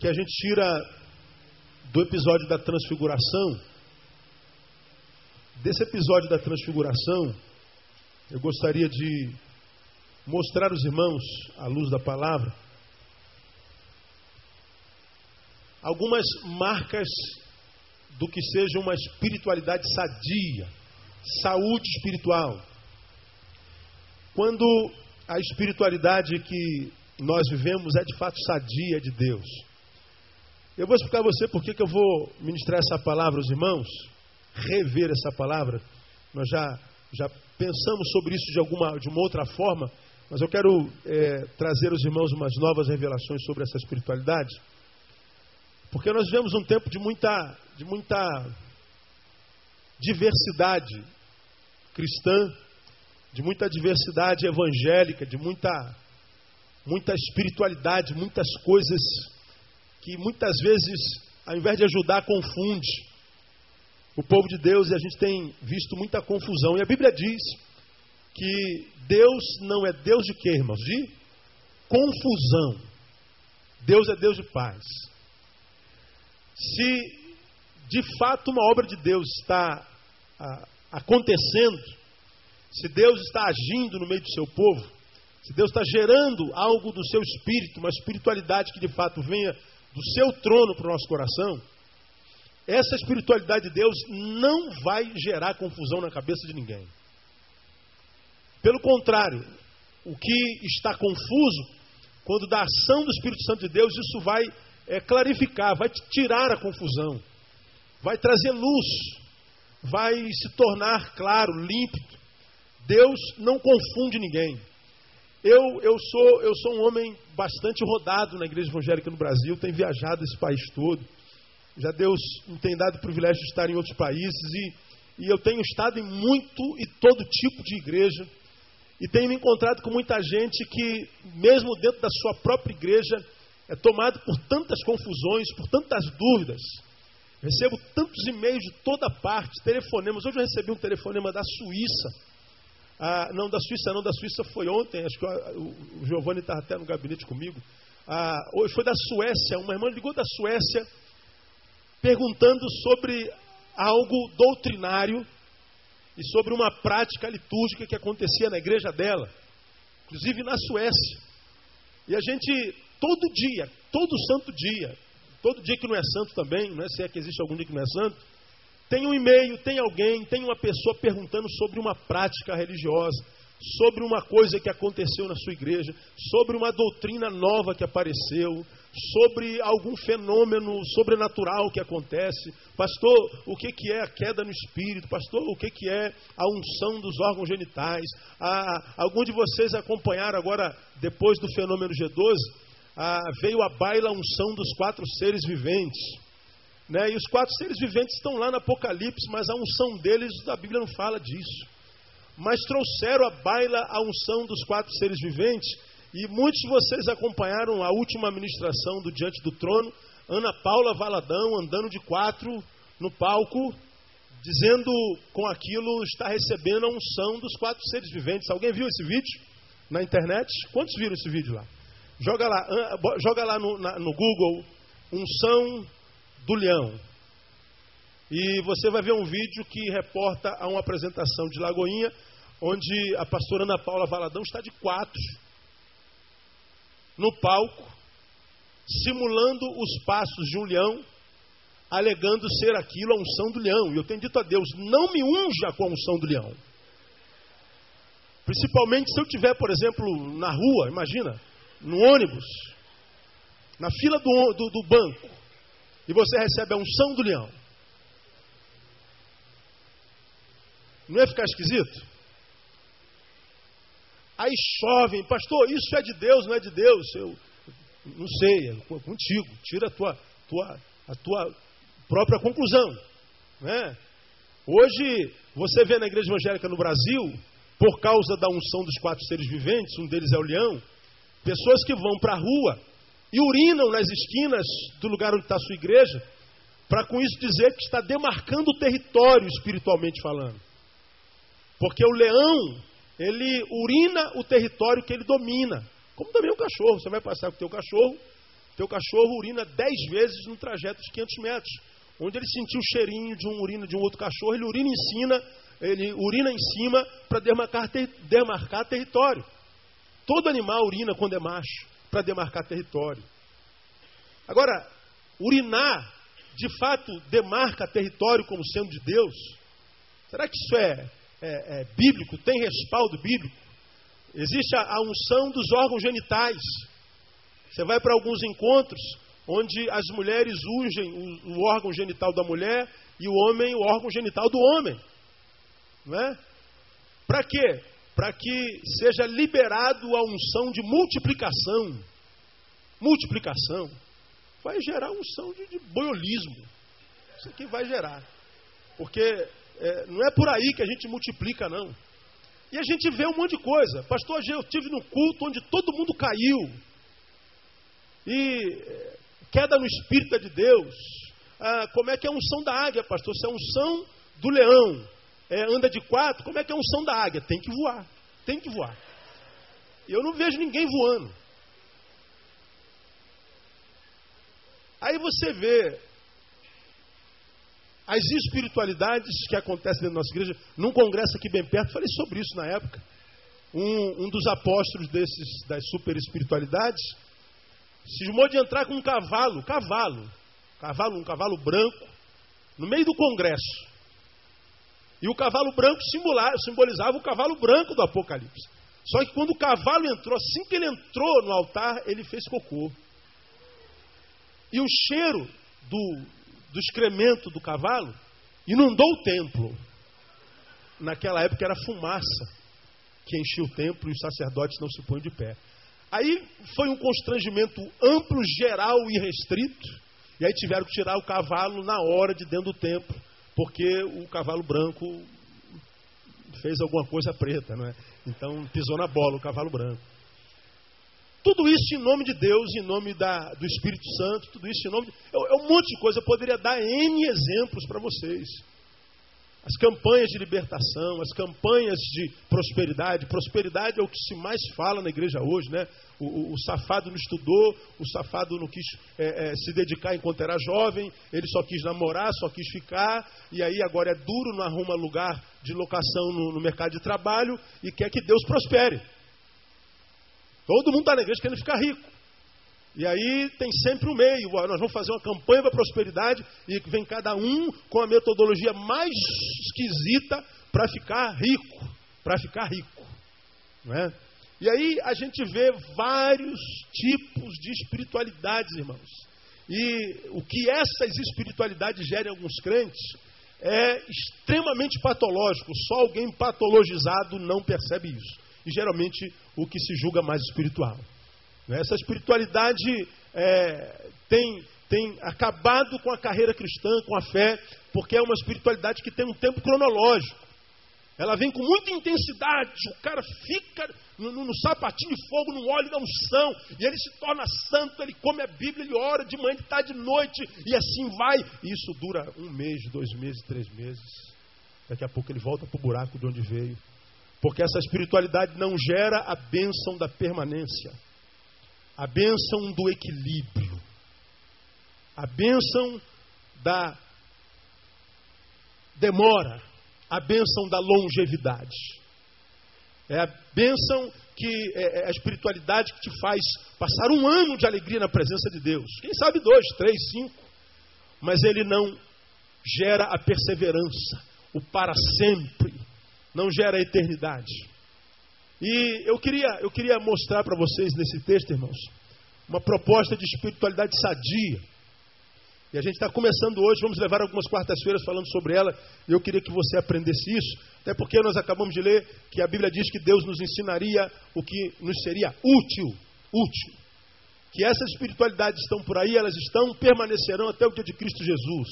que a gente tira do episódio da transfiguração. Desse episódio da transfiguração, eu gostaria de mostrar aos irmãos, à luz da palavra, algumas marcas do que seja uma espiritualidade sadia, saúde espiritual. Quando a espiritualidade que nós vivemos é de fato sadia de Deus. Eu vou explicar a você por que eu vou ministrar essa palavra aos irmãos, rever essa palavra. Nós já, já pensamos sobre isso de, alguma, de uma outra forma, mas eu quero é, trazer aos irmãos umas novas revelações sobre essa espiritualidade. Porque nós vivemos um tempo de muita, de muita diversidade cristã, de muita diversidade evangélica, de muita, muita espiritualidade, muitas coisas que muitas vezes, ao invés de ajudar, confunde o povo de Deus e a gente tem visto muita confusão. E a Bíblia diz que Deus não é Deus de quê, irmãos? De confusão. Deus é Deus de paz. Se de fato uma obra de Deus está ah, acontecendo, se Deus está agindo no meio do seu povo, se Deus está gerando algo do seu espírito, uma espiritualidade que de fato venha do seu trono para o nosso coração, essa espiritualidade de Deus não vai gerar confusão na cabeça de ninguém. Pelo contrário, o que está confuso, quando da ação do Espírito Santo de Deus, isso vai é, clarificar, vai tirar a confusão, vai trazer luz, vai se tornar claro, límpido. Deus não confunde ninguém. Eu, eu, sou, eu sou um homem bastante rodado na igreja evangélica no Brasil, tenho viajado esse país todo. Já Deus me tem dado o privilégio de estar em outros países e, e eu tenho estado em muito e todo tipo de igreja. E tenho me encontrado com muita gente que, mesmo dentro da sua própria igreja, é tomado por tantas confusões, por tantas dúvidas. Recebo tantos e-mails de toda parte, telefonemas. Hoje eu recebi um telefonema da Suíça. Ah, não, da Suíça não, da Suíça foi ontem, acho que o, o Giovanni estava até no gabinete comigo. Ah, hoje foi da Suécia, uma irmã ligou da Suécia perguntando sobre algo doutrinário e sobre uma prática litúrgica que acontecia na igreja dela, inclusive na Suécia. E a gente, todo dia, todo santo dia, todo dia que não é santo também, não é se é que existe algum dia que não é santo, tem um e-mail, tem alguém, tem uma pessoa perguntando sobre uma prática religiosa, sobre uma coisa que aconteceu na sua igreja, sobre uma doutrina nova que apareceu, sobre algum fenômeno sobrenatural que acontece. Pastor, o que, que é a queda no espírito? Pastor, o que, que é a unção dos órgãos genitais? Ah, algum de vocês acompanharam agora, depois do fenômeno G12, ah, veio a baila unção dos quatro seres viventes. Né? E os quatro seres viventes estão lá no Apocalipse, mas a unção deles, a Bíblia não fala disso. Mas trouxeram a baila a unção dos quatro seres viventes e muitos de vocês acompanharam a última ministração do Diante do Trono, Ana Paula Valadão andando de quatro no palco, dizendo com aquilo está recebendo a unção dos quatro seres viventes. Alguém viu esse vídeo na internet? Quantos viram esse vídeo lá? Joga lá, joga lá no, na, no Google unção do leão. E você vai ver um vídeo que reporta a uma apresentação de Lagoinha, onde a pastora Ana Paula Valadão está de quatro no palco, simulando os passos de um leão, alegando ser aquilo a unção do leão. E eu tenho dito a Deus: não me unja com a unção do leão. Principalmente se eu tiver, por exemplo, na rua, imagina, no ônibus, na fila do, do, do banco, e você recebe a unção do leão. Não ia ficar esquisito? Aí chovem, pastor, isso é de Deus, não é de Deus? Eu não sei, é contigo. Tira a tua, tua, a tua própria conclusão. Né? Hoje, você vê na igreja evangélica no Brasil, por causa da unção dos quatro seres viventes, um deles é o leão, pessoas que vão para a rua e urinam nas esquinas do lugar onde está a sua igreja, para com isso dizer que está demarcando o território espiritualmente falando. Porque o leão ele urina o território que ele domina. Como também o cachorro. Você vai passar com o teu cachorro, Teu cachorro urina 10 vezes no trajeto de 500 metros. Onde ele sentiu o cheirinho de um urina de um outro cachorro, ele urina em cima, ele urina em cima para demarcar, ter, demarcar território. Todo animal urina quando é macho, para demarcar território. Agora, urinar, de fato, demarca território como sendo de Deus? Será que isso é, é, é bíblico? Tem respaldo bíblico? Existe a, a unção dos órgãos genitais. Você vai para alguns encontros onde as mulheres ungem o, o, órgão genital da mulher e o homem o órgão genital do homem. Não é? Para quê? Para que seja liberado a unção de multiplicação. Multiplicação. Vai gerar unção de, de boiolismo. Isso aqui vai gerar. Porque é, não é por aí que a gente multiplica, não. E a gente vê um monte de coisa. Pastor, eu tive no culto onde todo mundo caiu. E é, queda no Espírito é de Deus. Ah, como é que é a unção da águia, pastor? Se é a unção do leão, é, anda de quatro, como é que é a unção da águia? Tem que voar. Tem que voar. Eu não vejo ninguém voando. Aí você vê as espiritualidades que acontecem dentro da nossa igreja. Num congresso aqui bem perto, falei sobre isso na época. Um, um dos apóstolos desses, das super espiritualidades cismou de entrar com um cavalo, cavalo, cavalo, um cavalo branco, no meio do congresso. E o cavalo branco simbolizava o cavalo branco do Apocalipse. Só que quando o cavalo entrou, assim que ele entrou no altar, ele fez cocô. E o cheiro do, do excremento do cavalo inundou o templo. Naquela época era fumaça que enchia o templo e os sacerdotes não se põem de pé. Aí foi um constrangimento amplo, geral e restrito. E aí tiveram que tirar o cavalo na hora de dentro do templo, porque o cavalo branco fez alguma coisa preta, não é? Então pisou na bola o cavalo branco. Tudo isso em nome de Deus, em nome da, do Espírito Santo, tudo isso em nome de. É, um monte de coisa, eu poderia dar N exemplos para vocês. As campanhas de libertação, as campanhas de prosperidade. Prosperidade é o que se mais fala na igreja hoje, né? O, o, o safado não estudou, o safado não quis é, é, se dedicar enquanto era jovem, ele só quis namorar, só quis ficar, e aí agora é duro, não arruma lugar de locação no, no mercado de trabalho e quer que Deus prospere. Todo mundo está na igreja querendo ficar rico. E aí tem sempre o um meio. Nós vamos fazer uma campanha para prosperidade e vem cada um com a metodologia mais esquisita para ficar rico. Para ficar rico. Não é? E aí a gente vê vários tipos de espiritualidades, irmãos. E o que essas espiritualidades gerem em alguns crentes é extremamente patológico. Só alguém patologizado não percebe isso e geralmente o que se julga mais espiritual. Né? Essa espiritualidade é, tem, tem acabado com a carreira cristã, com a fé, porque é uma espiritualidade que tem um tempo cronológico. Ela vem com muita intensidade, o cara fica no, no, sapatinho de fogo, no óleo da unção, e ele se torna santo, ele come a Bíblia, ele ora de manhã, de tarde, de noite, e assim vai. E isso dura um mês, dois meses, três meses. Daqui a pouco ele volta para o buraco de onde veio. Porque essa espiritualidade não gera a bênção da permanência, a bênção do equilíbrio, a bênção da demora, a bênção da longevidade. É a bênção que é, é a espiritualidade que te faz passar um ano de alegria na presença de Deus. Quem sabe dois, três, cinco. Mas ele não gera a perseverança, o para sempre não gera eternidade. E eu queria, eu queria mostrar para vocês nesse texto, irmãos, uma proposta de espiritualidade sadia. E a gente está começando hoje, vamos levar algumas quartas-feiras falando sobre ela, e eu queria que você aprendesse isso, até porque nós acabamos de ler que a Bíblia diz que Deus nos ensinaria o que nos seria útil, útil. Que essas espiritualidades estão por aí, elas estão, permanecerão até o dia de Cristo Jesus.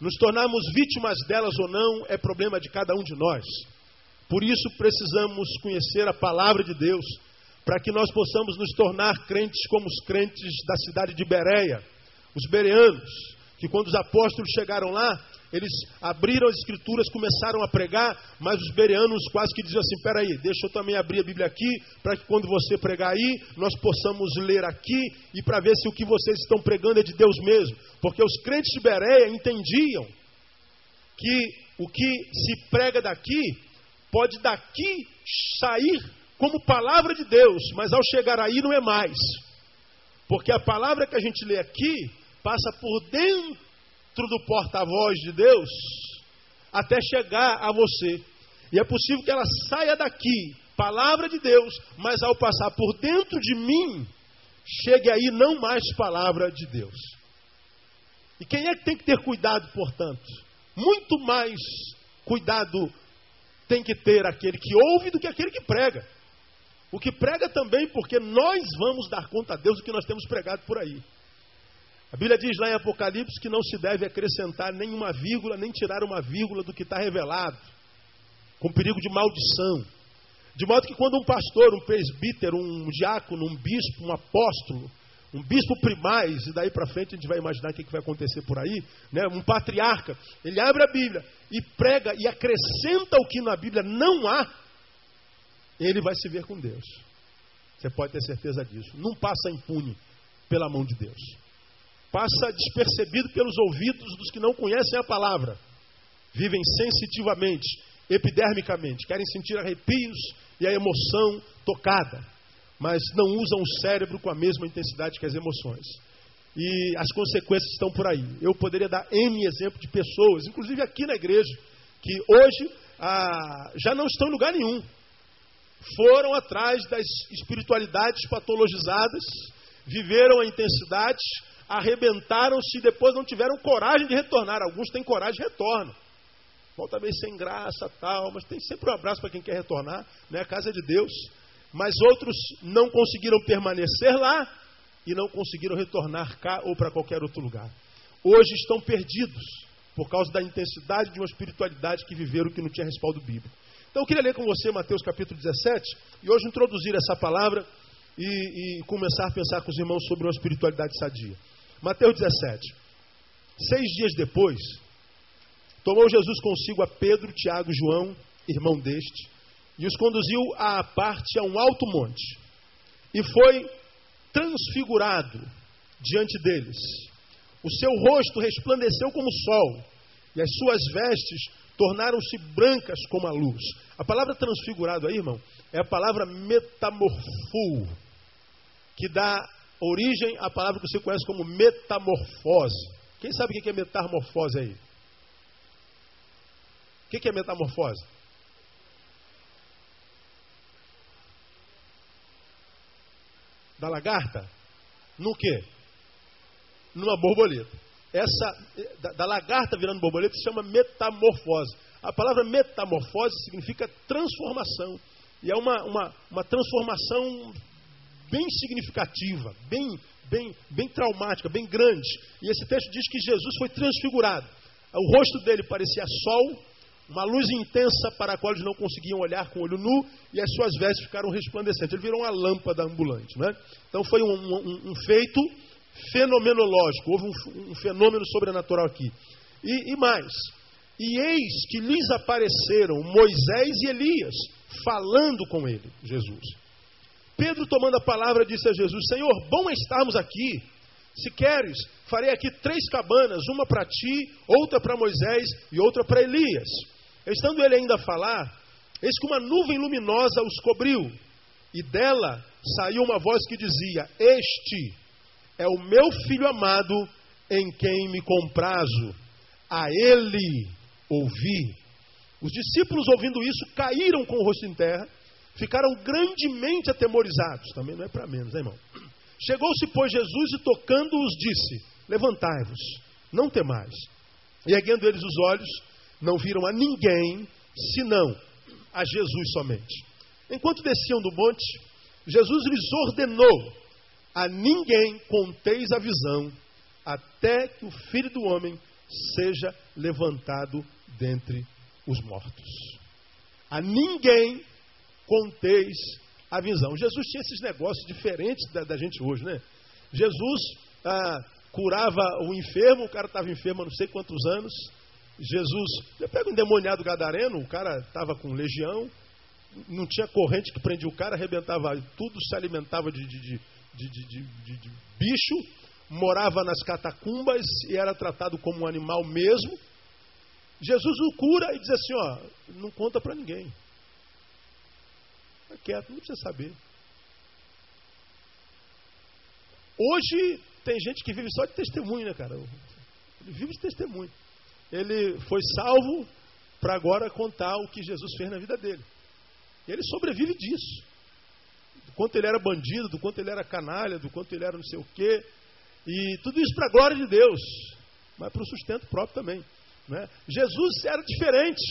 Nos tornarmos vítimas delas ou não é problema de cada um de nós. Por isso precisamos conhecer a palavra de Deus, para que nós possamos nos tornar crentes como os crentes da cidade de Bereia, os bereanos, que quando os apóstolos chegaram lá, eles abriram as escrituras, começaram a pregar, mas os bereanos quase que diziam assim: peraí, deixa eu também abrir a Bíblia aqui, para que quando você pregar aí, nós possamos ler aqui e para ver se o que vocês estão pregando é de Deus mesmo. Porque os crentes de Bereia entendiam que o que se prega daqui pode daqui sair como palavra de Deus, mas ao chegar aí não é mais. Porque a palavra que a gente lê aqui passa por dentro do porta-voz de Deus até chegar a você. E é possível que ela saia daqui, palavra de Deus, mas ao passar por dentro de mim, chegue aí não mais palavra de Deus. E quem é que tem que ter cuidado, portanto? Muito mais cuidado tem que ter aquele que ouve do que aquele que prega. O que prega também, porque nós vamos dar conta a Deus do que nós temos pregado por aí. A Bíblia diz lá em Apocalipse que não se deve acrescentar nenhuma vírgula, nem tirar uma vírgula do que está revelado, com perigo de maldição. De modo que quando um pastor, um presbítero, um diácono, um bispo, um apóstolo, um bispo primaz, e daí para frente a gente vai imaginar o que vai acontecer por aí, né? um patriarca, ele abre a Bíblia e prega e acrescenta o que na Bíblia não há, ele vai se ver com Deus. Você pode ter certeza disso. Não passa impune pela mão de Deus. Passa despercebido pelos ouvidos dos que não conhecem a palavra. Vivem sensitivamente, epidermicamente, querem sentir arrepios e a emoção tocada, mas não usam o cérebro com a mesma intensidade que as emoções. E as consequências estão por aí. Eu poderia dar N exemplo de pessoas, inclusive aqui na igreja, que hoje ah, já não estão em lugar nenhum foram atrás das espiritualidades patologizadas, viveram a intensidade, arrebentaram-se e depois não tiveram coragem de retornar. Alguns têm coragem e retornam. Volta meio sem graça, tal, mas tem sempre um abraço para quem quer retornar, né? A casa é de Deus. Mas outros não conseguiram permanecer lá e não conseguiram retornar cá ou para qualquer outro lugar. Hoje estão perdidos por causa da intensidade de uma espiritualidade que viveram que não tinha respaldo bíblico. Então eu queria ler com você Mateus capítulo 17 e hoje introduzir essa palavra e, e começar a pensar com os irmãos sobre uma espiritualidade sadia. Mateus 17. Seis dias depois, tomou Jesus consigo a Pedro, Tiago e João, irmão deste, e os conduziu à parte a um alto monte, e foi transfigurado diante deles. O seu rosto resplandeceu como o sol, e as suas vestes tornaram-se brancas como a luz. A palavra transfigurado aí, irmão, é a palavra metamorfo, que dá origem à palavra que você conhece como metamorfose. Quem sabe o que é metamorfose aí? O que é metamorfose? Da lagarta? No quê? Numa borboleta essa da, da, lagarta virando borboleta se chama metamorfose. A palavra metamorfose significa transformação. E é uma, uma, uma transformação bem significativa, bem, bem, bem traumática, bem grande. E esse texto diz que Jesus foi transfigurado. O rosto dele parecia sol, uma luz intensa para a qual eles não conseguiam olhar com o olho nu, e as suas vestes ficaram resplandecentes. Ele virou uma lâmpada ambulante. Né? Então foi um, um, um feito fenomenológico, houve um, um fenômeno sobrenatural aqui. E, e mais, e eis que lhes apareceram Moisés e Elias, falando com ele, Jesus. Pedro, tomando a palavra, disse a Jesus: Senhor, bom é estarmos aqui. Se queres, farei aqui três cabanas, uma para ti, outra para Moisés e outra para Elias. Estando ele ainda a falar, eis que uma nuvem luminosa os cobriu, e dela saiu uma voz que dizia: Este é o meu filho amado em quem me comprazo. A ele ouvi. Os discípulos, ouvindo isso, caíram com o rosto em terra, ficaram grandemente atemorizados. Também não é para menos, né, irmão? Chegou-se, pois, Jesus e tocando-os, disse: Levantai-vos, não temais. E erguendo eles os olhos, não viram a ninguém, senão a Jesus somente. Enquanto desciam do monte, Jesus lhes ordenou a ninguém conteis a visão, até que o filho do homem seja levantado dentre os mortos. A ninguém conteis a visão. Jesus tinha esses negócios diferentes da, da gente hoje, né? Jesus ah, curava o enfermo, o cara estava enfermo há não sei quantos anos, Jesus, eu pego um endemoniado gadareno, o cara estava com legião, não tinha corrente que prendia o cara, arrebentava tudo, se alimentava de, de, de, de, bicho, morava nas catacumbas e era tratado como um animal mesmo. Jesus o cura e diz assim: ó, não conta para ninguém. Fica quieto, não precisa saber. Hoje tem gente que vive só de testemunho, né, cara? Ele vive de testemunho. Ele foi salvo para agora contar o que Jesus fez na vida dele. E ele sobrevive disso. Do quanto ele era bandido, do quanto ele era canalha, do quanto ele era não sei o quê. E tudo isso para a glória de Deus, mas para o sustento próprio também. Né? Jesus era diferente.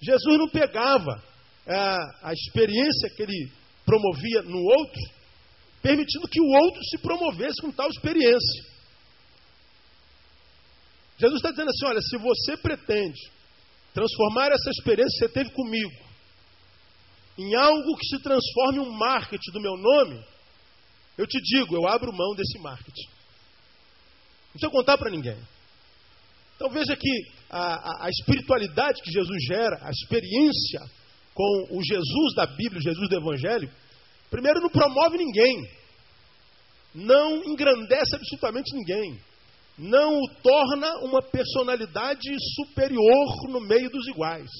Jesus não pegava é, a experiência que ele promovia no outro, permitindo que o outro se promovesse com tal experiência. Jesus está dizendo assim: olha, se você pretende transformar essa experiência que você teve comigo em algo que se transforme um marketing do meu nome, eu te digo, eu abro mão desse marketing. Não precisa contar para ninguém. Então veja que a, a, a, espiritualidade que Jesus gera, a experiência com o Jesus da Bíblia, o Jesus do Evangelho, primeiro não promove ninguém, não engrandece absolutamente ninguém, não o torna uma personalidade superior no meio dos iguais.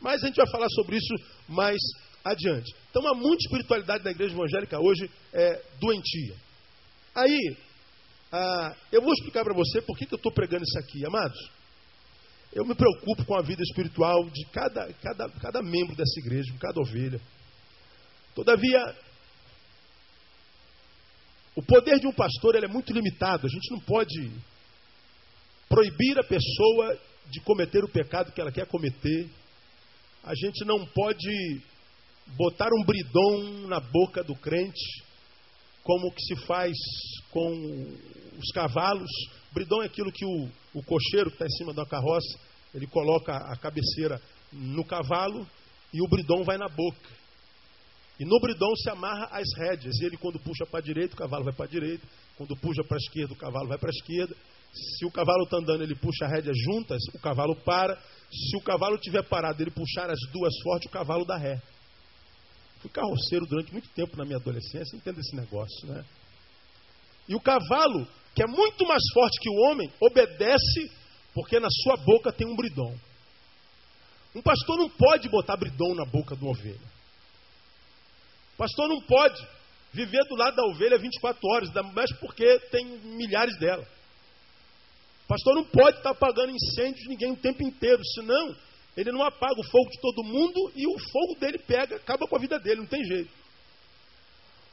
Mas a gente vai falar sobre isso mais adiante. Então, há muita espiritualidade da igreja evangélica hoje é doentia. Aí, ah, eu vou explicar para você por que, que eu estou pregando isso aqui, amados. Eu me preocupo com a vida espiritual de cada, cada, cada membro dessa igreja, de cada ovelha. Todavia, o poder de um pastor é muito limitado. A gente não pode proibir a pessoa de cometer o pecado que ela quer cometer. A gente não pode botar um bridão na boca do crente, como que se faz com os cavalos. Bridão é aquilo que o, o cocheiro que está em cima da carroça, ele coloca a cabeceira no cavalo e o bridão vai na boca. E no bridão se amarra as rédeas. E ele, quando puxa para a direita, o cavalo vai para a direita. Quando puxa para a esquerda, o cavalo vai para a esquerda. Se o cavalo está andando, ele puxa a rédea juntas, o cavalo para. Se o cavalo tiver parado, ele puxar as duas fortes, o cavalo dá ré. Fui carroceiro durante muito tempo na minha adolescência, entendo esse negócio, né? E o cavalo, que é muito mais forte que o homem, obedece porque na sua boca tem um bridão. Um pastor não pode botar bridão na boca de uma ovelha. Pastor não pode viver do lado da ovelha 24 horas, mas porque tem milhares dela. Pastor não pode estar apagando incêndios de ninguém o tempo inteiro, senão ele não apaga o fogo de todo mundo e o fogo dele pega, acaba com a vida dele, não tem jeito.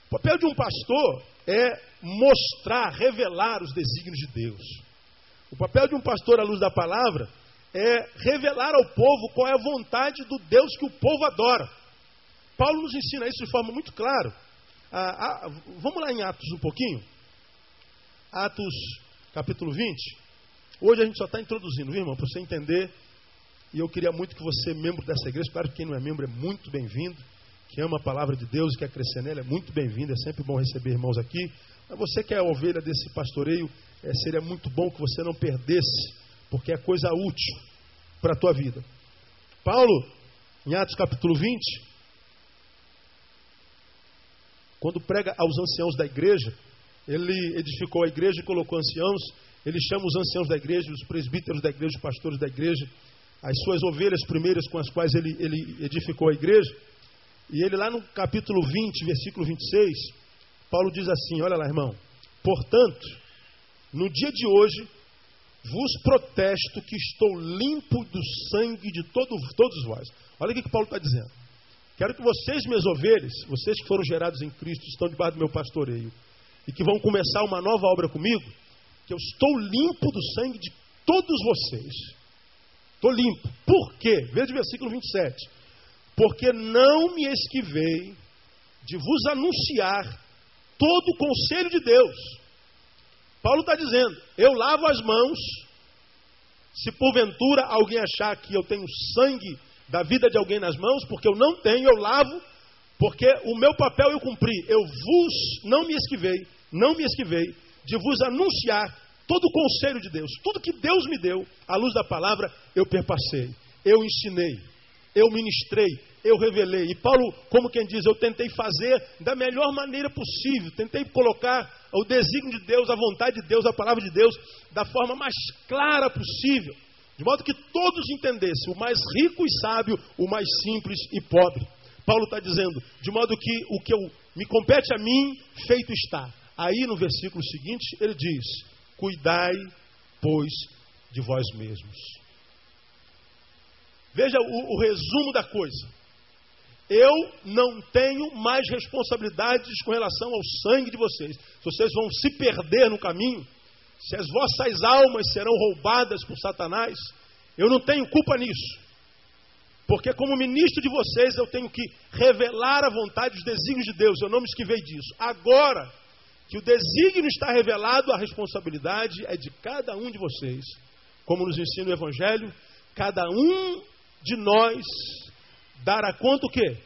O papel de um pastor é mostrar, revelar os desígnios de Deus. O papel de um pastor à luz da palavra é revelar ao povo qual é a vontade do Deus que o povo adora. Paulo nos ensina isso de forma muito clara. Ah, ah, vamos lá em Atos um pouquinho? Atos capítulo 20. Hoje a gente só está introduzindo, viu, irmão? Para você entender e eu queria muito que você, membro dessa igreja, claro que quem não é membro é muito bem-vindo, que ama a palavra de Deus e quer crescer nela, é muito bem-vindo, é sempre bom receber irmãos aqui. Mas você que é ovelha desse pastoreio, é, seria muito bom que você não perdesse, porque é coisa útil para a tua vida. Paulo, em Atos capítulo 20, quando prega aos anciãos da igreja, ele edificou a igreja e colocou anciãos, ele chama os anciãos da igreja, os presbíteros da igreja, os pastores da igreja, as suas ovelhas primeiras com as quais ele, ele edificou a igreja. E ele, lá no capítulo 20, versículo 26, Paulo diz assim: Olha lá, irmão. Portanto, no dia de hoje, vos protesto que estou limpo do sangue de todo, todos vós. Olha o que, Paulo está dizendo. Quero que vocês, minhas ovelhas, vocês que foram gerados em Cristo, estão debaixo do meu pastoreio, e que vão começar uma nova obra comigo, que eu estou limpo do sangue de todos vocês. Estou limpo. Por quê? Veja o versículo 27. Porque não me esquivei de vos anunciar todo o conselho de Deus. Paulo está dizendo: eu lavo as mãos. Se porventura alguém achar que eu tenho sangue da vida de alguém nas mãos, porque eu não tenho, eu lavo, porque o meu papel eu cumpri. Eu vos, não me esquivei, não me esquivei de vos anunciar todo o conselho de Deus, tudo que Deus me deu, à luz da palavra, eu perpassei, eu ensinei, eu ministrei, eu revelei. E Paulo, como quem diz, eu tentei fazer da melhor maneira possível, tentei colocar o desígnio de Deus, a vontade de Deus, a palavra de Deus, da forma mais clara possível, de modo que todos entendessem, o mais rico e sábio, o mais simples e pobre. Paulo está dizendo, de modo que o que eu, me compete a mim, feito está. Aí no versículo seguinte, ele diz: Cuidai, pois, de vós mesmos. Veja o, o resumo da coisa. Eu não tenho mais responsabilidades com relação ao sangue de vocês. Se vocês vão se perder no caminho, se as vossas almas serão roubadas por Satanás, eu não tenho culpa nisso. Porque, como ministro de vocês, eu tenho que revelar a vontade e os desígnios de Deus. Eu não me esquivei disso. Agora que o desígnio está revelado, a responsabilidade é de cada um de vocês. Como nos ensina o Evangelho, cada um de nós dará conta o quê?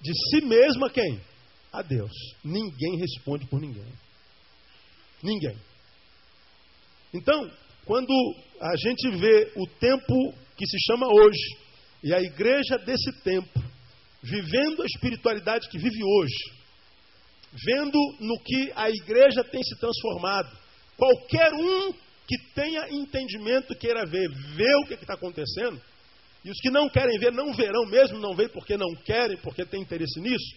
De si mesmo a quem? A Deus. Ninguém responde por ninguém. Ninguém. Então, quando a gente vê o tempo que se chama hoje, e a igreja desse tempo, vivendo a espiritualidade que vive hoje, vendo no que a igreja tem se transformado, qualquer um que tenha entendimento, queira ver, vê o que está acontecendo, e os que não querem ver, não verão mesmo, não veem porque não querem, porque têm interesse nisso.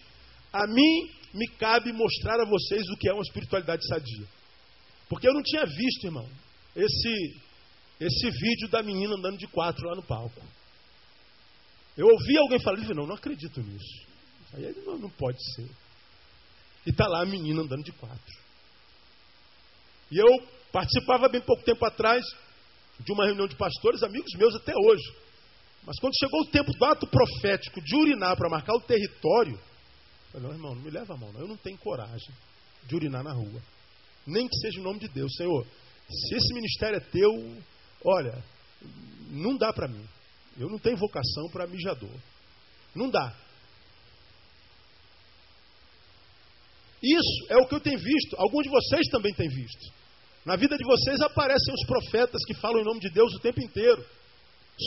A mim me cabe mostrar a vocês o que é uma espiritualidade sadia. Porque eu não tinha visto, irmão, esse, esse vídeo da menina andando de quatro lá no palco. Eu ouvi alguém falando, e não, não acredito nisso. Aí não, não pode ser. E está lá a menina andando de quatro. E eu participava bem pouco tempo atrás de uma reunião de pastores, amigos meus até hoje. Mas quando chegou o tempo do ato profético de urinar para marcar o território, eu falei, não, irmão, não me leva a mão, não. Eu não tenho coragem de urinar na rua. Nem que seja em nome de Deus. Senhor, se esse ministério é teu, olha, não dá para mim. Eu não tenho vocação para mijador. Não dá. Isso é o que eu tenho visto. Alguns de vocês também têm visto. Na vida de vocês aparecem os profetas que falam em nome de Deus o tempo inteiro.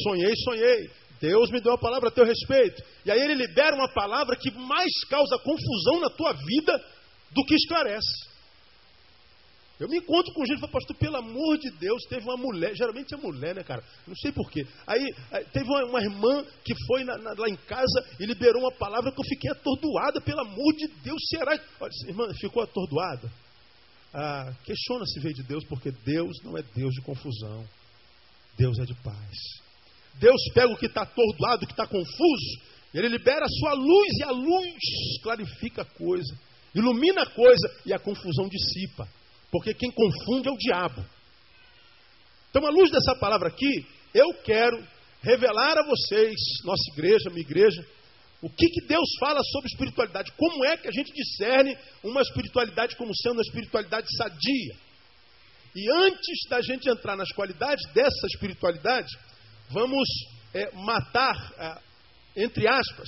Sonhei, sonhei. Deus me deu uma palavra a teu respeito. E aí ele libera uma palavra que mais causa confusão na tua vida do que esclarece. Eu me encontro com gente e falo, pastor, pelo amor de Deus, teve uma mulher, geralmente é mulher, né, cara? Não sei porquê. Aí, teve uma, uma, irmã que foi na, na, lá em casa e liberou uma palavra que eu fiquei atordoada, pelo amor de Deus, será? Olha, irmã, ficou atordoada? Ah, questiona se veio de Deus, porque Deus não é Deus de confusão. Deus é de paz. Deus pega o que está atordoado, o que está confuso, ele libera a sua luz, e a luz clarifica a coisa, ilumina a coisa, e a confusão dissipa. Porque quem confunde é o diabo. Então, à luz dessa palavra aqui, eu quero revelar a vocês, nossa igreja, minha igreja, o que, que Deus fala sobre espiritualidade. Como é que a gente discerne uma espiritualidade como sendo uma espiritualidade sadia? E antes da gente entrar nas qualidades dessa espiritualidade, vamos é, matar, é, entre aspas,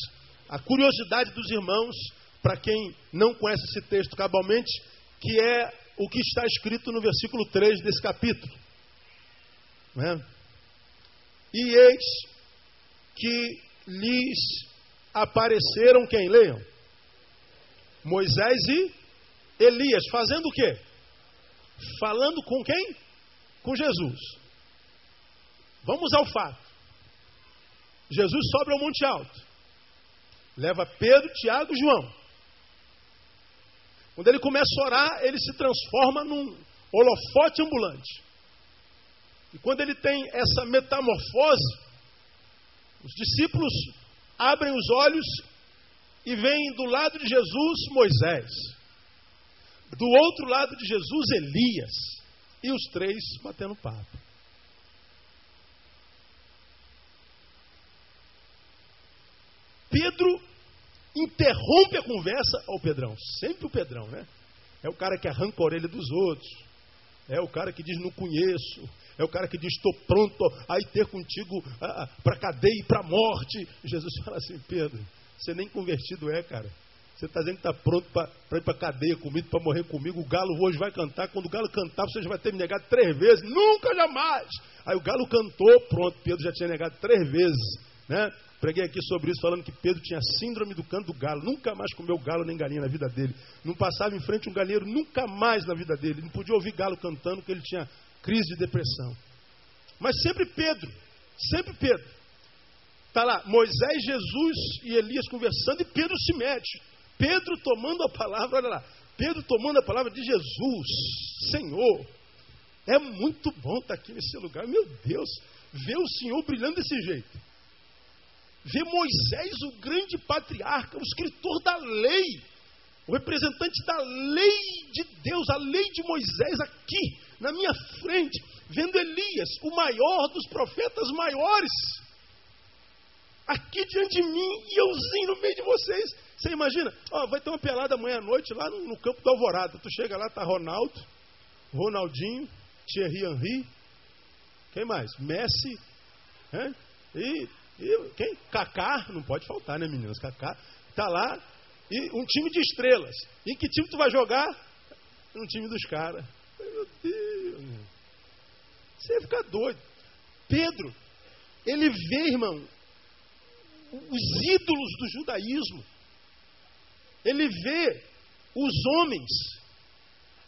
a curiosidade dos irmãos, para quem não conhece esse texto cabalmente, que é o que está escrito no versículo 3 desse capítulo. É? E eis que lhes apareceram quem? Leiam. Moisés e Elias, fazendo o quê? Falando com quem? Com Jesus. Vamos ao fato. Jesus sobe ao Monte Alto. Leva Pedro, Tiago e João. Quando ele começa a orar, ele se transforma num holofote ambulante. E quando ele tem essa metamorfose, os discípulos abrem os olhos e veem do lado de Jesus Moisés, do outro lado de Jesus Elias, e os três batendo papo. Pedro interrompe a conversa ao Pedrão. Sempre o Pedrão, né? É o cara que arranca a orelha dos outros. É o cara que diz não conheço. É o cara que diz estou pronto a ir ter contigo para cadeia e para morte. Jesus fala assim, Pedro, você nem convertido é, cara. Você está dizendo que está pronto para ir para cadeia comigo, para morrer comigo. O galo hoje vai cantar. Quando o galo cantar, você já vai ter me negado três vezes. Nunca, jamais. Aí o galo cantou, pronto. Pedro já tinha negado três vezes. Né? Preguei aqui sobre isso, falando que Pedro tinha síndrome do canto do galo. Nunca mais comeu galo nem galinha na vida dele. Não passava em frente um galinheiro nunca mais na vida dele. Não podia ouvir galo cantando, porque ele tinha crise de depressão. Mas sempre Pedro. Sempre Pedro. Está lá, Moisés, Jesus e Elias conversando e Pedro se mete. Pedro tomando a palavra, olha lá, Pedro tomando a palavra de Jesus, Senhor. É muito bom estar aqui nesse lugar, meu Deus, ver o Senhor brilhando desse jeito. Ver Moisés, o grande patriarca, o escritor da lei, o representante da lei de Deus, a lei de Moisés aqui, na minha frente, vendo Elias, o maior dos profetas maiores, aqui diante de mim e euzinho no meio de vocês. Você imagina? Ó, vai ter uma pelada amanhã à noite lá no, no campo da Alvorada. Tu chega lá, tá Ronaldo, Ronaldinho, Thierry Henry, quem mais? Messi, hein? e, e quem? Kaká, não pode faltar, né, meninas? Kaká tá lá e um time de estrelas. Em que time tu vai jogar? No time dos caras. Meu Deus, você ia ficar doido. Pedro, ele vê, irmão, os ídolos do judaísmo. Ele vê os homens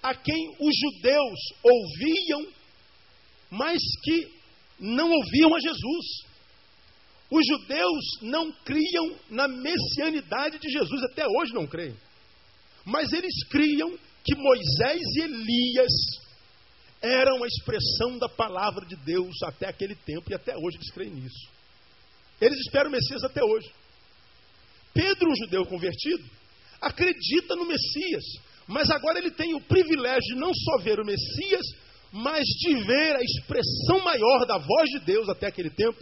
a quem os judeus ouviam, mas que não ouviam a Jesus. Os judeus não criam na messianidade de Jesus, até hoje não creem. Mas eles criam que Moisés e Elias eram a expressão da palavra de Deus até aquele tempo, e até hoje eles creem nisso. Eles esperam o Messias até hoje. Pedro, um judeu convertido, acredita no Messias, mas agora ele tem o privilégio de não só ver o Messias, mas de ver a expressão maior da voz de Deus até aquele tempo,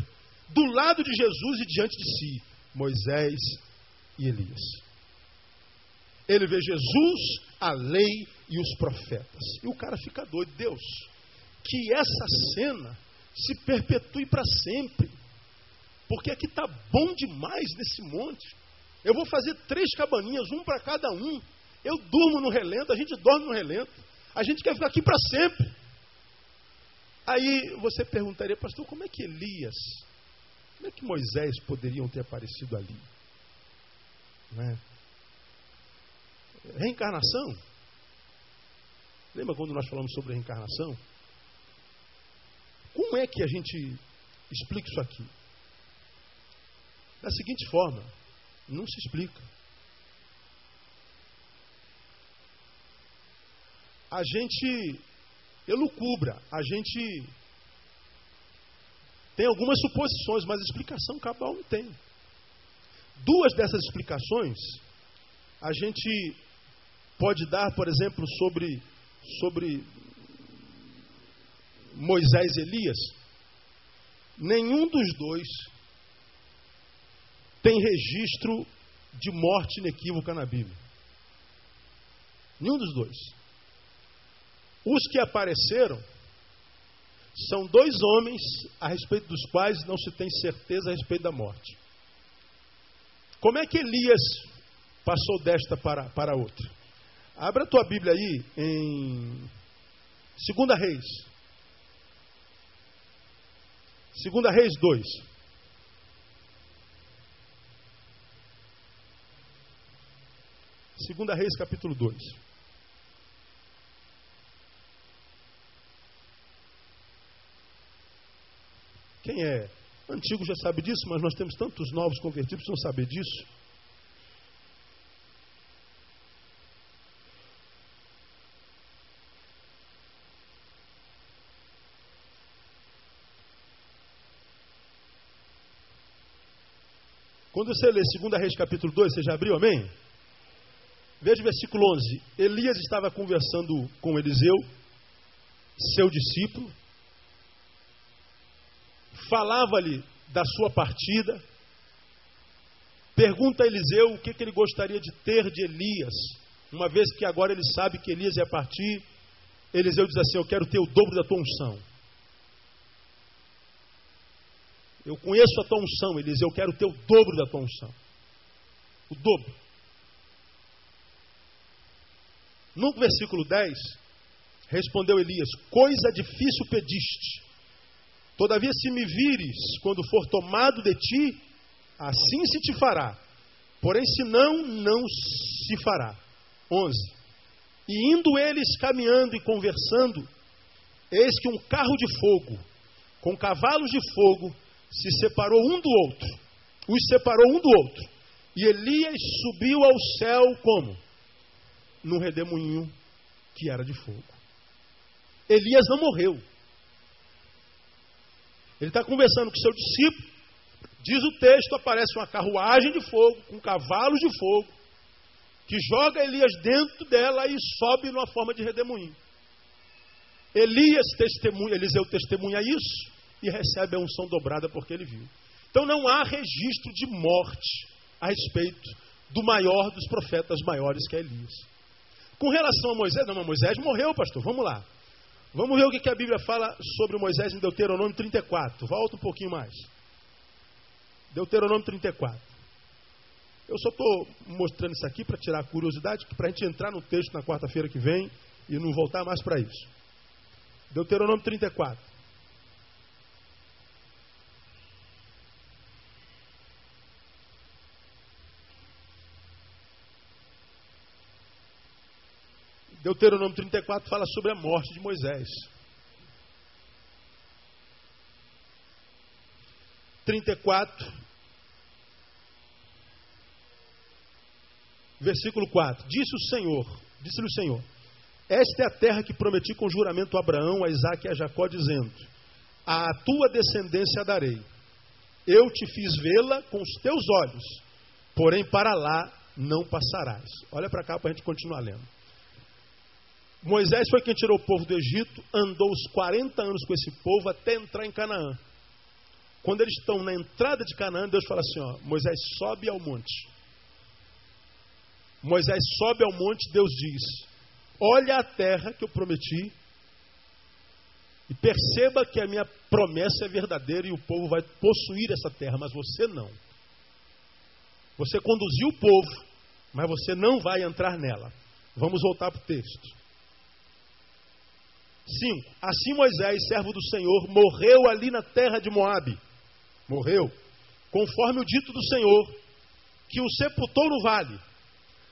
do lado de Jesus e diante de si, Moisés e Elias. Ele vê Jesus, a lei e os profetas. E o cara fica doido, Deus, que essa cena se perpetue para sempre. Porque aqui está bom demais nesse monte. Eu vou fazer três cabaninhas, um para cada um. Eu durmo no relento, a gente dorme no relento. A gente quer ficar aqui para sempre. Aí você perguntaria, pastor, como é que Elias, como é que Moisés poderiam ter aparecido ali? Não é? Reencarnação? Lembra quando nós falamos sobre reencarnação? Como é que a gente explica isso aqui? Da seguinte forma: não se explica. A gente elucubra, a gente tem algumas suposições, mas explicação cabal não tem. Duas dessas explicações a gente pode dar, por exemplo, sobre, sobre Moisés e Elias. Nenhum dos dois tem registro de morte inequívoca na Bíblia. Nenhum dos dois. Os que apareceram são dois homens a respeito dos quais não se tem certeza a respeito da morte. Como é que Elias passou desta para, para outra? Abra a tua Bíblia aí em 2 Reis. 2 Reis 2. Segunda Reis, capítulo 2. Quem é antigo já sabe disso, mas nós temos tantos novos convertidos que não saber disso. Quando você lê 2 Reis capítulo 2, você já abriu, amém? Veja o versículo 11. Elias estava conversando com Eliseu, seu discípulo, falava-lhe da sua partida, pergunta a Eliseu o que, que ele gostaria de ter de Elias, uma vez que agora ele sabe que Elias ia partir. Eliseu diz assim: Eu quero ter o dobro da tua unção. Eu conheço a tua unção, Eliseu, eu quero ter o dobro da tua unção. O dobro. No versículo 10, respondeu Elias: Coisa difícil pediste. Todavia, se me vires quando for tomado de ti, assim se te fará. Porém, se não, não se fará. 11. E indo eles caminhando e conversando, eis que um carro de fogo, com cavalos de fogo, se separou um do outro. Os separou um do outro. E Elias subiu ao céu como? Num redemoinho que era de fogo. Elias não morreu. Ele está conversando com seu discípulo. Diz o texto: aparece uma carruagem de fogo, com cavalos de fogo, que joga Elias dentro dela e sobe numa forma de redemoinho. Elias testemunha, Eliseu testemunha isso e recebe a unção dobrada porque ele viu. Então não há registro de morte a respeito do maior dos profetas maiores que é Elias. Com relação a Moisés, não, mas Moisés morreu, pastor. Vamos lá. Vamos ver o que a Bíblia fala sobre Moisés em Deuteronômio 34. Volta um pouquinho mais. Deuteronômio 34. Eu só estou mostrando isso aqui para tirar a curiosidade, para a gente entrar no texto na quarta-feira que vem e não voltar mais para isso. Deuteronômio 34. Deuteronômio 34 fala sobre a morte de Moisés. 34, versículo 4. Disse o Senhor, disse-lhe o Senhor: Esta é a terra que prometi com juramento a Abraão, a Isaac e a Jacó, dizendo: A tua descendência darei. Eu te fiz vê-la com os teus olhos, porém para lá não passarás. Olha para cá para a gente continuar lendo. Moisés foi quem tirou o povo do Egito, andou os 40 anos com esse povo até entrar em Canaã. Quando eles estão na entrada de Canaã, Deus fala assim: ó, Moisés sobe ao monte. Moisés sobe ao monte, Deus diz: Olha a terra que eu prometi e perceba que a minha promessa é verdadeira e o povo vai possuir essa terra, mas você não. Você conduziu o povo, mas você não vai entrar nela. Vamos voltar para o texto. 5. Assim Moisés, servo do Senhor, morreu ali na terra de Moabe. Morreu. Conforme o dito do Senhor, que o sepultou no vale,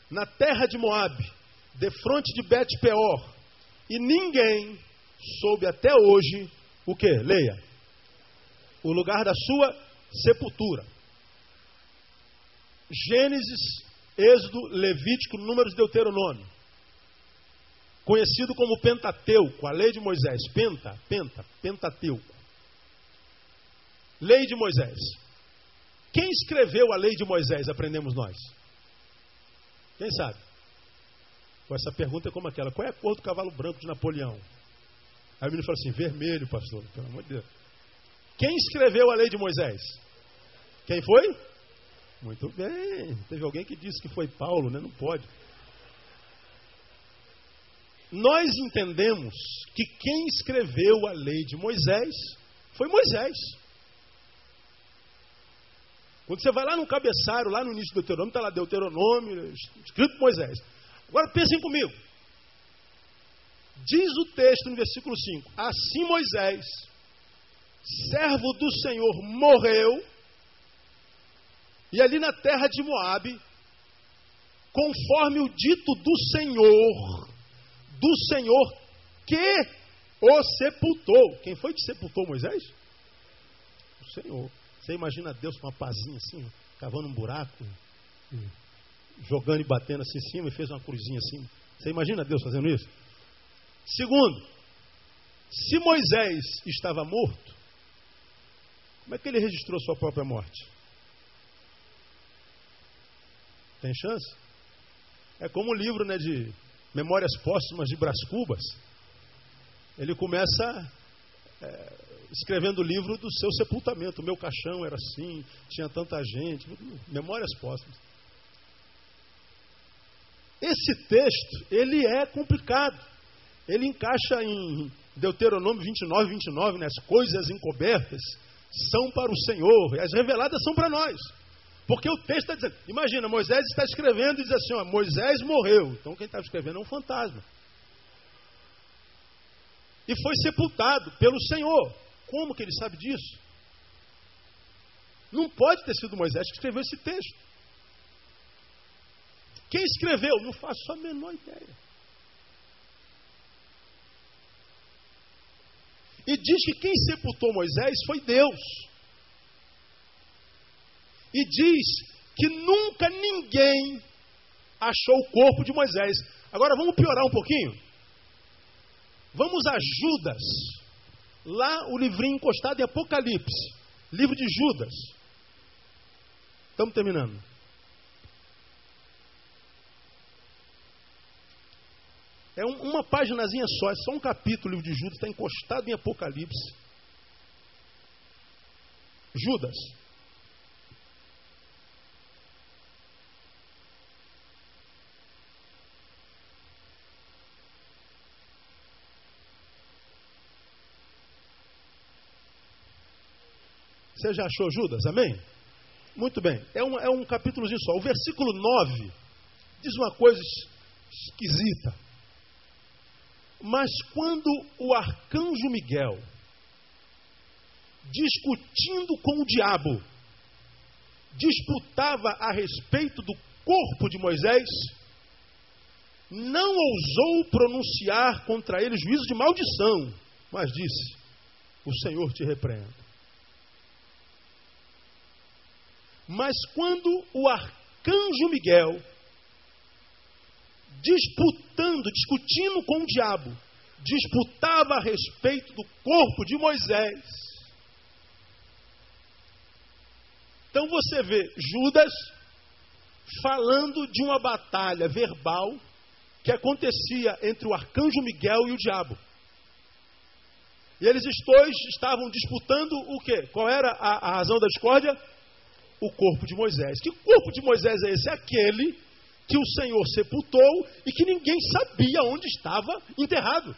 na terra de Moabe, defronte de Bet-peor. E ninguém soube até hoje o que? Leia. O lugar da sua sepultura. Gênesis, Êxodo, Levítico, Números, Deuteronômio conhecido como Pentateuco, a lei de Moisés. Penta, penta, Pentateuco. Lei de Moisés. Quem escreveu a lei de Moisés, aprendemos nós? Quem sabe? Com essa pergunta é como aquela: qual é a cor do cavalo branco de Napoleão? Aí o menino fala assim: vermelho, pastor, pelo amor de Deus. Quem escreveu a lei de Moisés? Quem foi? Muito bem. Teve alguém que disse que foi Paulo, né? Não pode nós entendemos que quem escreveu a lei de Moisés foi Moisés. Quando você vai lá no cabeçalho, lá no início do Deuteronômio, está lá Deuteronômio, escrito Moisés. Agora pensem comigo. Diz o texto no versículo 5: Assim Moisés, servo do Senhor, morreu, e ali na terra de Moabe, conforme o dito do Senhor, do Senhor que o sepultou. Quem foi que sepultou Moisés? O Senhor. Você imagina Deus com uma pazinha assim, cavando um buraco, jogando e batendo assim em cima e fez uma cruzinha assim. Você imagina Deus fazendo isso? Segundo, se Moisés estava morto, como é que ele registrou sua própria morte? Tem chance? É como o livro né, de Memórias Póstumas de Brás Cubas, ele começa é, escrevendo o livro do seu sepultamento. O meu caixão era assim, tinha tanta gente. Memórias Póstumas. Esse texto, ele é complicado. Ele encaixa em Deuteronômio 29, 29, né? as coisas encobertas são para o Senhor, e as reveladas são para nós. Porque o texto está dizendo, imagina, Moisés está escrevendo e diz assim, ó, Moisés morreu. Então quem estava escrevendo é um fantasma. E foi sepultado pelo Senhor. Como que ele sabe disso? Não pode ter sido Moisés que escreveu esse texto. Quem escreveu? Não faço a menor ideia. E diz que quem sepultou Moisés foi Deus. E diz que nunca ninguém achou o corpo de Moisés. Agora vamos piorar um pouquinho. Vamos a Judas. Lá o livrinho encostado em Apocalipse. Livro de Judas. Estamos terminando. É um, uma páginazinha só, é só um capítulo, o livro de Judas, está encostado em Apocalipse. Judas. Você já achou Judas? Amém? Muito bem. É um, é um capítulozinho só. O versículo 9 diz uma coisa esquisita. Mas quando o arcanjo Miguel, discutindo com o diabo, disputava a respeito do corpo de Moisés, não ousou pronunciar contra ele juízo de maldição, mas disse: O Senhor te repreenda. Mas quando o arcanjo Miguel disputando, discutindo com o diabo, disputava a respeito do corpo de Moisés. Então você vê Judas falando de uma batalha verbal que acontecia entre o arcanjo Miguel e o diabo. E eles dois estavam disputando o quê? Qual era a, a razão da discórdia? O corpo de Moisés. Que corpo de Moisés é esse? É aquele que o Senhor sepultou e que ninguém sabia onde estava enterrado.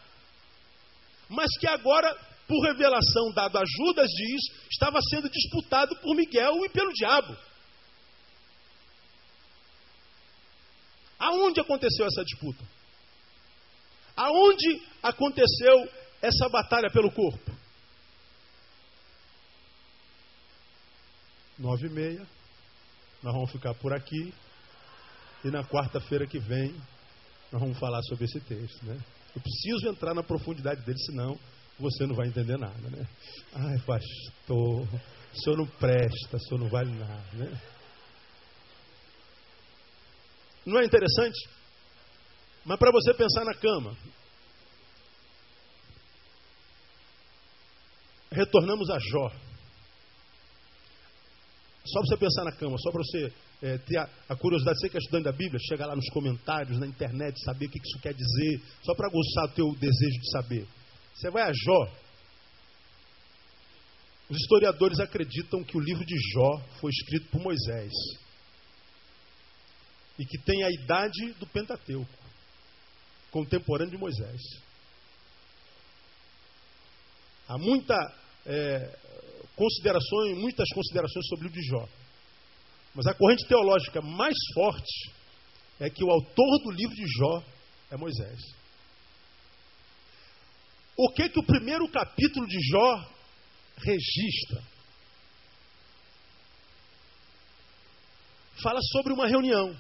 Mas que agora, por revelação dada a Judas, diz, estava sendo disputado por Miguel e pelo diabo. Aonde aconteceu essa disputa? Aonde aconteceu essa batalha pelo corpo? Nove e meia. Nós vamos ficar por aqui. E na quarta-feira que vem, nós vamos falar sobre esse texto. Né? Eu preciso entrar na profundidade dele, senão você não vai entender nada. Né? Ai, pastor, o senhor não presta, o senhor não vale nada. Né? Não é interessante? Mas para você pensar na cama. Retornamos a Jó. Só para você pensar na cama, só para você é, ter a, a, curiosidade, você que é estudante da Bíblia, chega lá nos comentários, na internet, saber o que isso quer dizer, só para aguçar o teu desejo de saber. Você vai a Jó. Os historiadores acreditam que o livro de Jó foi escrito por Moisés. E que tem a idade do Pentateuco, contemporâneo de Moisés. Há muita é, considerações, muitas considerações sobre o livro de Jó. Mas a corrente teológica mais forte é que o autor do livro de Jó é Moisés. O que que o primeiro capítulo de Jó registra? Fala sobre uma reunião.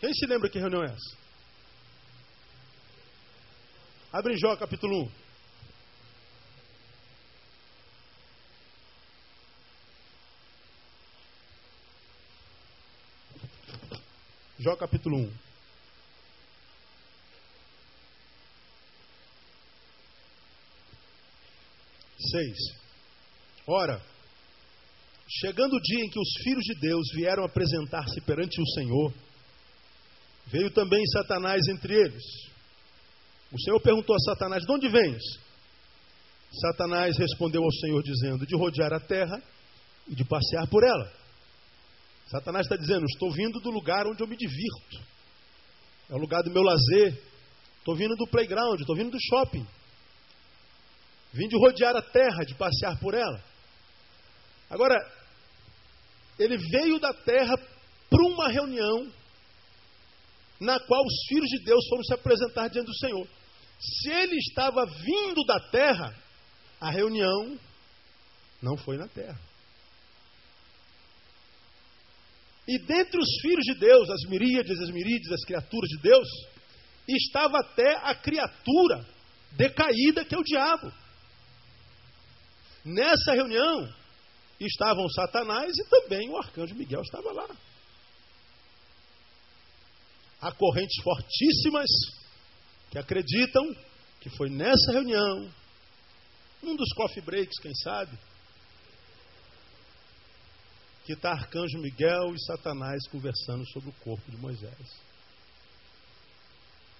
Quem se lembra que reunião é essa? Abre Jó capítulo 1. Jó capítulo 1. Seis. Ora, chegando o dia em que os filhos de Deus vieram apresentar-se perante o Senhor, veio também Satanás entre eles. O Senhor perguntou a Satanás: De onde vens? Satanás respondeu ao Senhor, dizendo: De rodear a terra e de passear por ela. Satanás está dizendo: estou vindo do lugar onde eu me divirto. É o lugar do meu lazer. Estou vindo do playground, estou vindo do shopping. Vim de rodear a terra, de passear por ela. Agora, ele veio da terra para uma reunião na qual os filhos de Deus foram se apresentar diante do Senhor. Se ele estava vindo da terra, a reunião não foi na terra. E dentre os filhos de Deus, as miríades, as miríades, as criaturas de Deus, estava até a criatura decaída que é o diabo. Nessa reunião estavam Satanás e também o arcanjo Miguel estava lá. Há correntes fortíssimas que acreditam que foi nessa reunião, um dos coffee breaks, quem sabe, que está Arcanjo Miguel e Satanás conversando sobre o corpo de Moisés.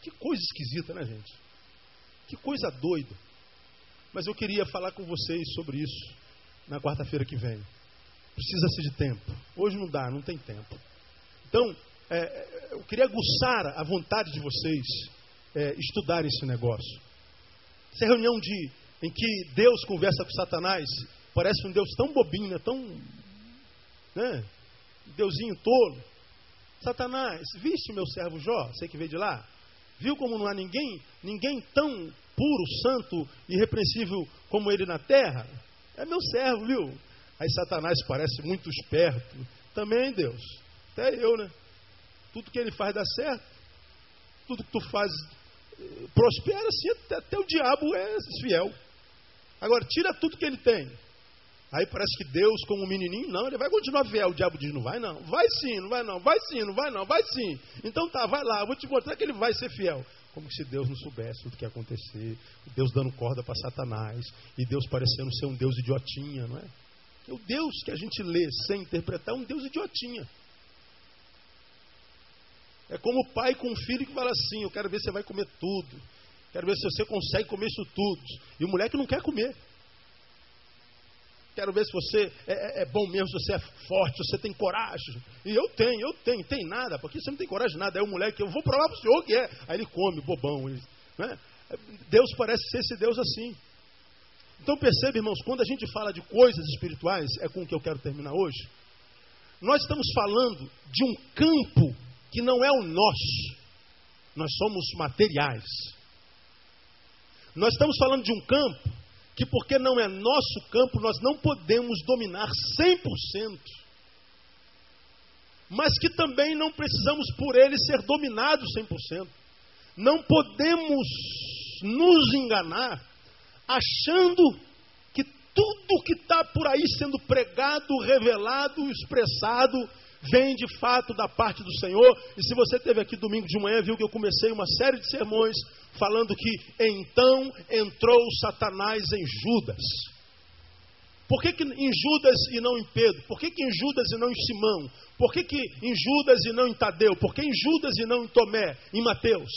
Que coisa esquisita, né, gente? Que coisa doida. Mas eu queria falar com vocês sobre isso na quarta-feira que vem. Precisa-se de tempo. Hoje não dá, não tem tempo. Então, é, é, eu queria aguçar a vontade de vocês é, estudarem esse negócio. Essa reunião de, em que Deus conversa com Satanás parece um Deus tão bobinho, né, tão. Né, Deusinho tolo. Satanás, viste meu servo Jó? Sei que veio de lá. Viu como não há ninguém, ninguém tão puro, santo e irrepreensível como ele na terra? É meu servo, viu? Aí Satanás parece muito esperto. Também, Deus. Até eu, né? Tudo que ele faz dá certo. Tudo que tu faz eh, prospera, sim, até, até o diabo é fiel. Agora, tira tudo que ele tem. Aí parece que Deus, como um menininho, não, ele vai continuar fiel. O diabo diz: não vai não, vai sim, não vai não, vai sim, não vai não, vai sim. Então tá, vai lá, eu vou te mostrar que ele vai ser fiel. Como se Deus não soubesse o que ia acontecer. Deus dando corda para Satanás. E Deus parecendo ser um Deus idiotinha, não é? O Deus que a gente lê sem interpretar é um Deus idiotinha. É como o pai com um filho que fala assim: Eu quero ver se você vai comer tudo. Quero ver se você consegue comer isso tudo. E o moleque não quer comer. Quero ver se você é, é, é, bom mesmo, se você é forte, se você tem coragem. E eu tenho, eu tenho, tem nada, porque você não tem coragem de nada. É o moleque, eu vou provar para o senhor que é. Aí ele come, bobão. Ele, né? Deus parece ser esse Deus assim. Então percebe, irmãos, quando a gente fala de coisas espirituais, é com o que eu quero terminar hoje. Nós estamos falando de um campo que não é o nosso. Nós somos materiais. Nós estamos falando de um campo que porque não é nosso campo, nós não podemos dominar 100%, mas que também não precisamos por ele ser dominados 100%. Não podemos nos enganar achando que tudo que está por aí sendo pregado, revelado, expressado, vem de fato da parte do Senhor. E se você esteve aqui domingo de manhã, viu que eu comecei uma série de sermões falando que então entrou Satanás em Judas. Por que, que em Judas e não em Pedro? Por que, que em Judas e não em Simão? Por que, que em Judas e não em Tadeu? Por que em Judas e não em Tomé, em Mateus?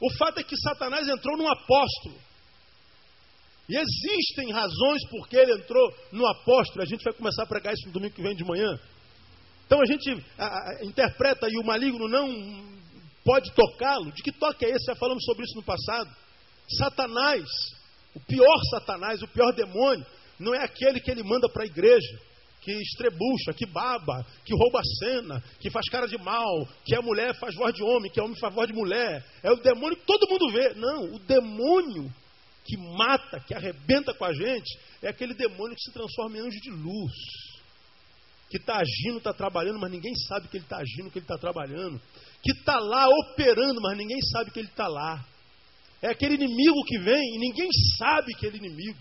O fato é que Satanás entrou num apóstolo. E existem razões por que ele entrou no apóstolo. A gente vai começar a pregar isso no domingo que vem de manhã. Então a gente a, a, interpreta e o maligno não pode tocá-lo. De que toque é esse? Já falamos sobre isso no passado. Satanás, o pior Satanás, o pior demônio, não é aquele que ele manda para a igreja, que estrebucha, que baba, que rouba a cena, que faz cara de mal, que a mulher faz voz de homem, que a homem faz voz de mulher. É o demônio que todo mundo vê. Não, o demônio que mata, que arrebenta com a gente, é aquele demônio que se transforma em anjo de luz. Que está agindo, está trabalhando, mas ninguém sabe que ele está agindo, que ele está trabalhando que está lá operando, mas ninguém sabe que ele está lá. É aquele inimigo que vem e ninguém sabe que é inimigo.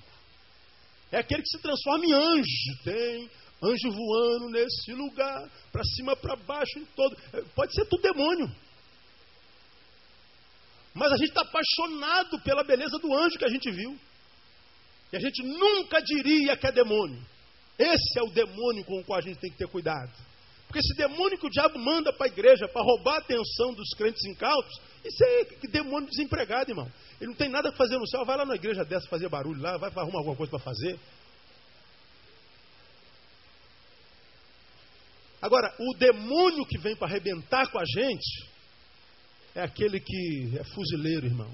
É aquele que se transforma em anjo. Tem anjo voando nesse lugar, para cima, para baixo, em todo. É, pode ser tudo demônio. Mas a gente está apaixonado pela beleza do anjo que a gente viu. E a gente nunca diria que é demônio. Esse é o demônio com o qual a gente tem que ter cuidado. Porque esse demônio que o diabo manda para a igreja para roubar a atenção dos crentes incautos, isso é demônio desempregado, irmão. Ele não tem nada para fazer no céu, vai lá na igreja dessa fazer barulho lá, vai arrumar alguma coisa para fazer. Agora, o demônio que vem para arrebentar com a gente é aquele que é fuzileiro, irmão.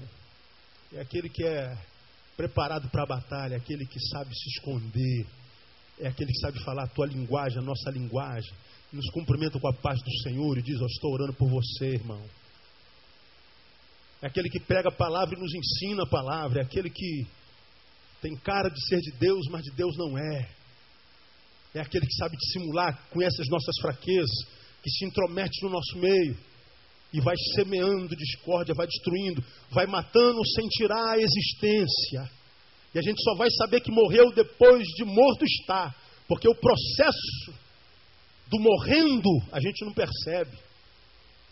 É aquele que é preparado para a batalha, é aquele que sabe se esconder, é aquele que sabe falar a tua linguagem, a nossa linguagem, nos cumprimenta com a paz do Senhor e diz: Eu estou orando por você, irmão. É aquele que prega a palavra e nos ensina a palavra. É aquele que tem cara de ser de Deus, mas de Deus não é. É aquele que sabe dissimular, conhece as nossas fraquezas, que se intromete no nosso meio e vai semeando discórdia, vai destruindo, vai matando sem tirar a existência. E a gente só vai saber que morreu depois de morto estar, porque o processo do morrendo a gente não percebe.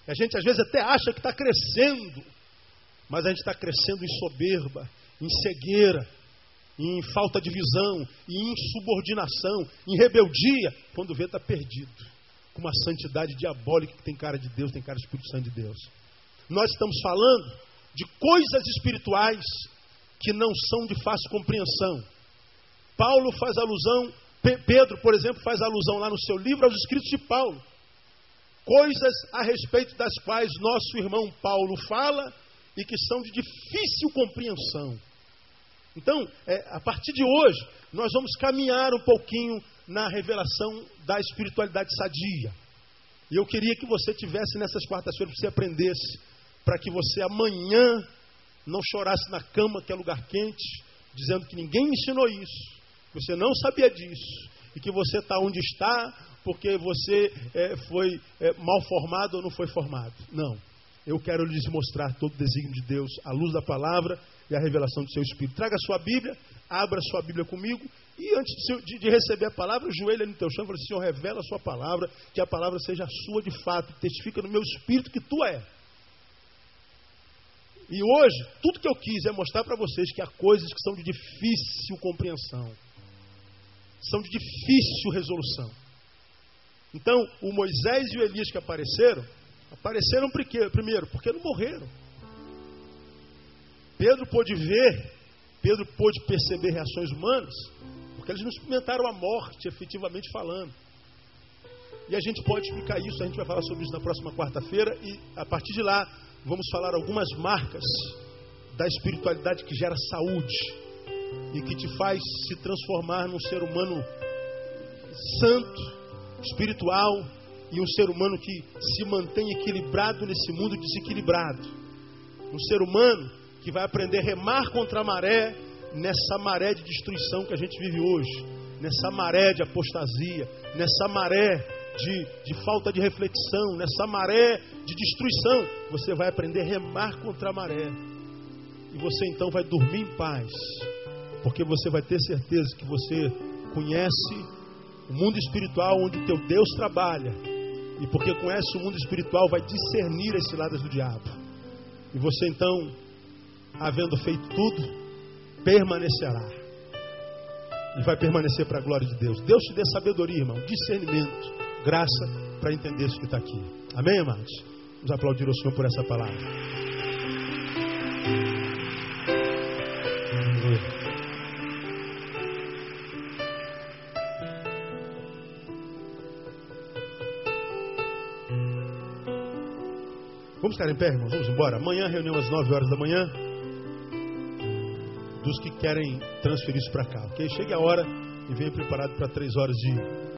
A gente às vezes até acha que está crescendo, mas a gente está crescendo em soberba, em cegueira, em falta de visão, em insubordinação, em rebeldia, quando vê está perdido, com uma santidade diabólica que tem cara de Deus, tem cara de Espírito Santo de Deus. Nós estamos falando de coisas espirituais que não são de fácil compreensão. Paulo faz alusão, Pedro, por exemplo, faz alusão lá no seu livro aos escritos de Paulo. Coisas a respeito das quais nosso irmão Paulo fala e que são de difícil compreensão. Então, é, a partir de hoje, nós vamos caminhar um pouquinho na revelação da espiritualidade sadia. E eu queria que você tivesse nessas quartas-feiras, que você aprendesse, para que você amanhã não chorasse na cama, que é lugar quente, dizendo que ninguém ensinou isso, você não sabia disso, e que você está onde está porque você é, foi é, mal formado ou não foi formado. Não. Eu quero lhes mostrar todo o desígnio de Deus, a luz da palavra e a revelação do seu Espírito. Traga a sua Bíblia, abra a sua Bíblia comigo e antes de, de receber a palavra, joelha no teu chão e fala: Senhor, revela a sua palavra, que a palavra seja sua de fato, testifica no meu espírito que tu é. E hoje, tudo que eu quis é mostrar para vocês que há coisas que são de difícil compreensão, são de difícil resolução. Então, o Moisés e o Elias que apareceram, Apareceram primeiro, porque não morreram. Pedro pôde ver, Pedro pôde perceber reações humanas, porque eles não experimentaram a morte, efetivamente falando. E a gente pode explicar isso, a gente vai falar sobre isso na próxima quarta-feira, e a partir de lá vamos falar algumas marcas da espiritualidade que gera saúde e que te faz se transformar num ser humano santo, espiritual, e um ser humano que se mantém equilibrado nesse mundo desequilibrado. Um ser humano que vai aprender a remar contra a maré nessa maré de destruição que a gente vive hoje, nessa maré de apostasia, nessa maré de, de falta de reflexão, nessa maré de destruição. Você vai aprender a remar contra a maré. E você então vai dormir em paz, porque você vai ter certeza que você conhece o mundo espiritual onde teu Deus trabalha e porque conhece o mundo espiritual, vai discernir as ciladas do diabo. E você então, havendo feito tudo, permanecerá. E vai permanecer para a glória de Deus. Deus te dê sabedoria, irmão, discernimento, graça para entender isso que está aqui. Amém, amados? Vamos aplaudir o Senhor por essa palavra. Vamos ficar em pé, irmãos? Vamos embora. Amanhã, reunião às 9 horas da manhã. Dos que querem transferir isso para cá, ok? Chegue a hora e venha preparado para 3 horas de